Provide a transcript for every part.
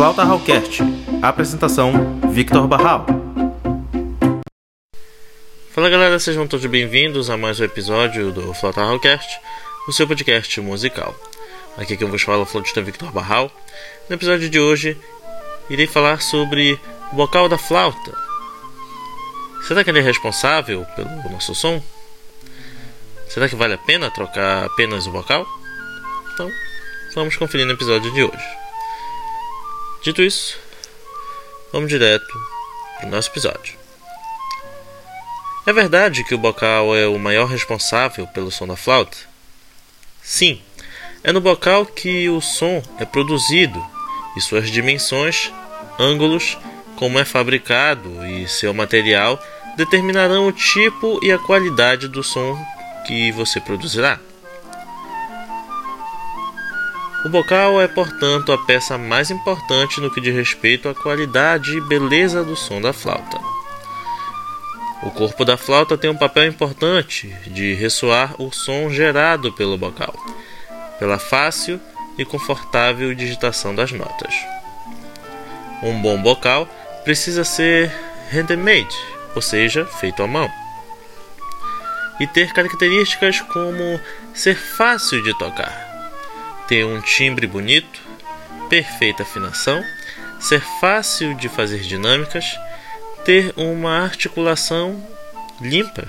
Flauta Hallcast. Apresentação: Victor Barral. Fala galera, sejam todos bem-vindos a mais um episódio do Flauta Hallcast, o seu podcast musical. Aqui quem vos fala é o flautista Victor Barral. No episódio de hoje, irei falar sobre o bocal da flauta. Será que ele é responsável pelo nosso som? Será que vale a pena trocar apenas o bocal? Então, vamos conferir no episódio de hoje. Dito isso, vamos direto para o nosso episódio. É verdade que o bocal é o maior responsável pelo som da flauta? Sim, é no bocal que o som é produzido e suas dimensões, ângulos, como é fabricado e seu material determinarão o tipo e a qualidade do som que você produzirá. O bocal é, portanto, a peça mais importante no que diz respeito à qualidade e beleza do som da flauta. O corpo da flauta tem um papel importante de ressoar o som gerado pelo bocal, pela fácil e confortável digitação das notas. Um bom bocal precisa ser handmade, ou seja, feito à mão e ter características como ser fácil de tocar, ter um timbre bonito, perfeita afinação, ser fácil de fazer dinâmicas, ter uma articulação limpa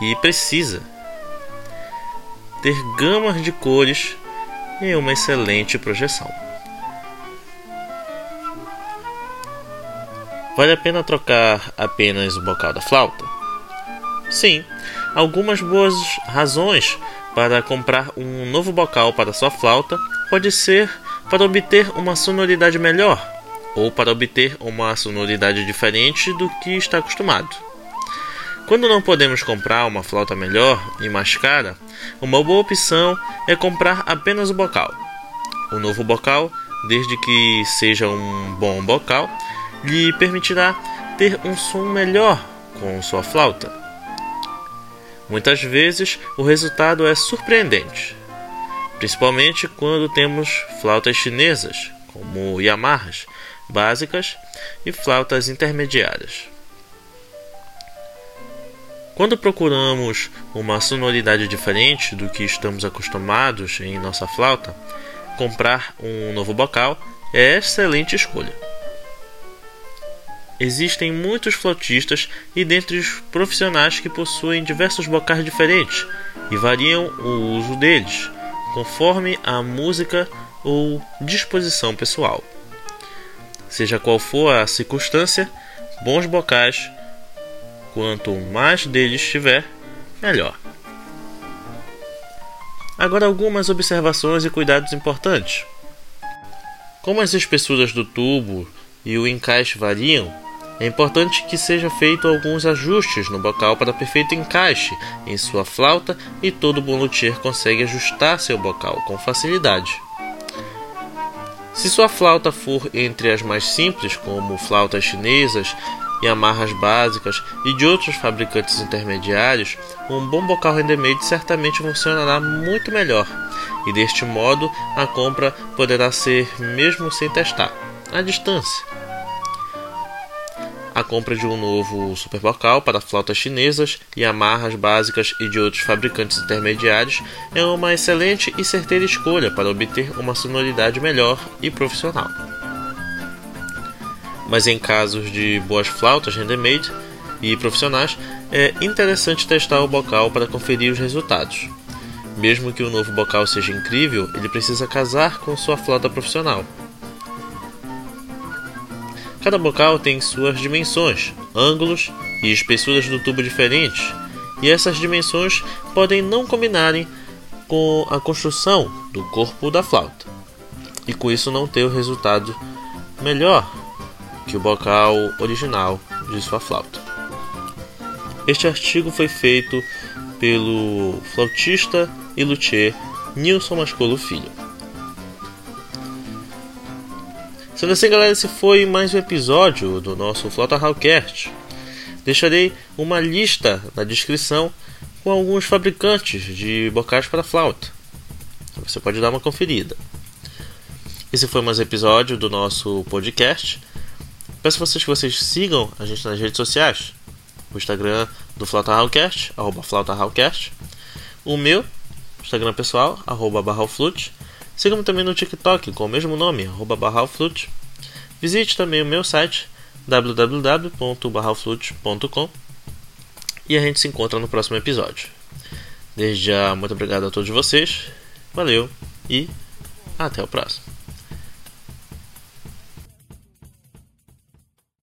e precisa, ter gamas de cores e uma excelente projeção. Vale a pena trocar apenas o bocal da flauta? Sim, algumas boas razões para comprar um novo bocal para sua flauta pode ser para obter uma sonoridade melhor ou para obter uma sonoridade diferente do que está acostumado. Quando não podemos comprar uma flauta melhor e mais cara, uma boa opção é comprar apenas o bocal. O novo bocal, desde que seja um bom bocal, lhe permitirá ter um som melhor com sua flauta. Muitas vezes o resultado é surpreendente, principalmente quando temos flautas chinesas, como Yamahas básicas e flautas intermediárias. Quando procuramos uma sonoridade diferente do que estamos acostumados em nossa flauta, comprar um novo bocal é excelente escolha. Existem muitos flautistas e dentre os profissionais que possuem diversos bocais diferentes e variam o uso deles, conforme a música ou disposição pessoal. Seja qual for a circunstância, bons bocais, quanto mais deles tiver, melhor. Agora algumas observações e cuidados importantes. Como as espessuras do tubo e o encaixe variam, é importante que seja feito alguns ajustes no bocal para perfeito encaixe em sua flauta e todo bom luthier consegue ajustar seu bocal com facilidade. Se sua flauta for entre as mais simples, como flautas chinesas e amarras básicas e de outros fabricantes intermediários, um bom bocal handmade certamente funcionará muito melhor, e deste modo a compra poderá ser mesmo sem testar, à distância. A compra de um novo super bocal para flautas chinesas e amarras básicas e de outros fabricantes intermediários é uma excelente e certeira escolha para obter uma sonoridade melhor e profissional. Mas em casos de boas flautas handmade e profissionais, é interessante testar o bocal para conferir os resultados. Mesmo que o novo bocal seja incrível, ele precisa casar com sua flauta profissional. Cada bocal tem suas dimensões, ângulos e espessuras do tubo diferentes, e essas dimensões podem não combinarem com a construção do corpo da flauta, e com isso não ter o resultado melhor que o bocal original de sua flauta. Este artigo foi feito pelo flautista e luthier Nilson Mascolo Filho. Sendo assim, galera, esse foi mais um episódio do nosso Flota Hallcast. Deixarei uma lista na descrição com alguns fabricantes de bocais para flauta. Você pode dar uma conferida. Esse foi mais um episódio do nosso podcast. Peço a vocês que vocês sigam a gente nas redes sociais. O Instagram do Flauta Hallcast, arroba Flauta Hallcast. O meu Instagram pessoal, arroba Barralflute. Sigam-me também no TikTok com o mesmo nome, Barralflute. Visite também o meu site, www.barralflute.com. E a gente se encontra no próximo episódio. Desde já, muito obrigado a todos vocês. Valeu e até o próximo.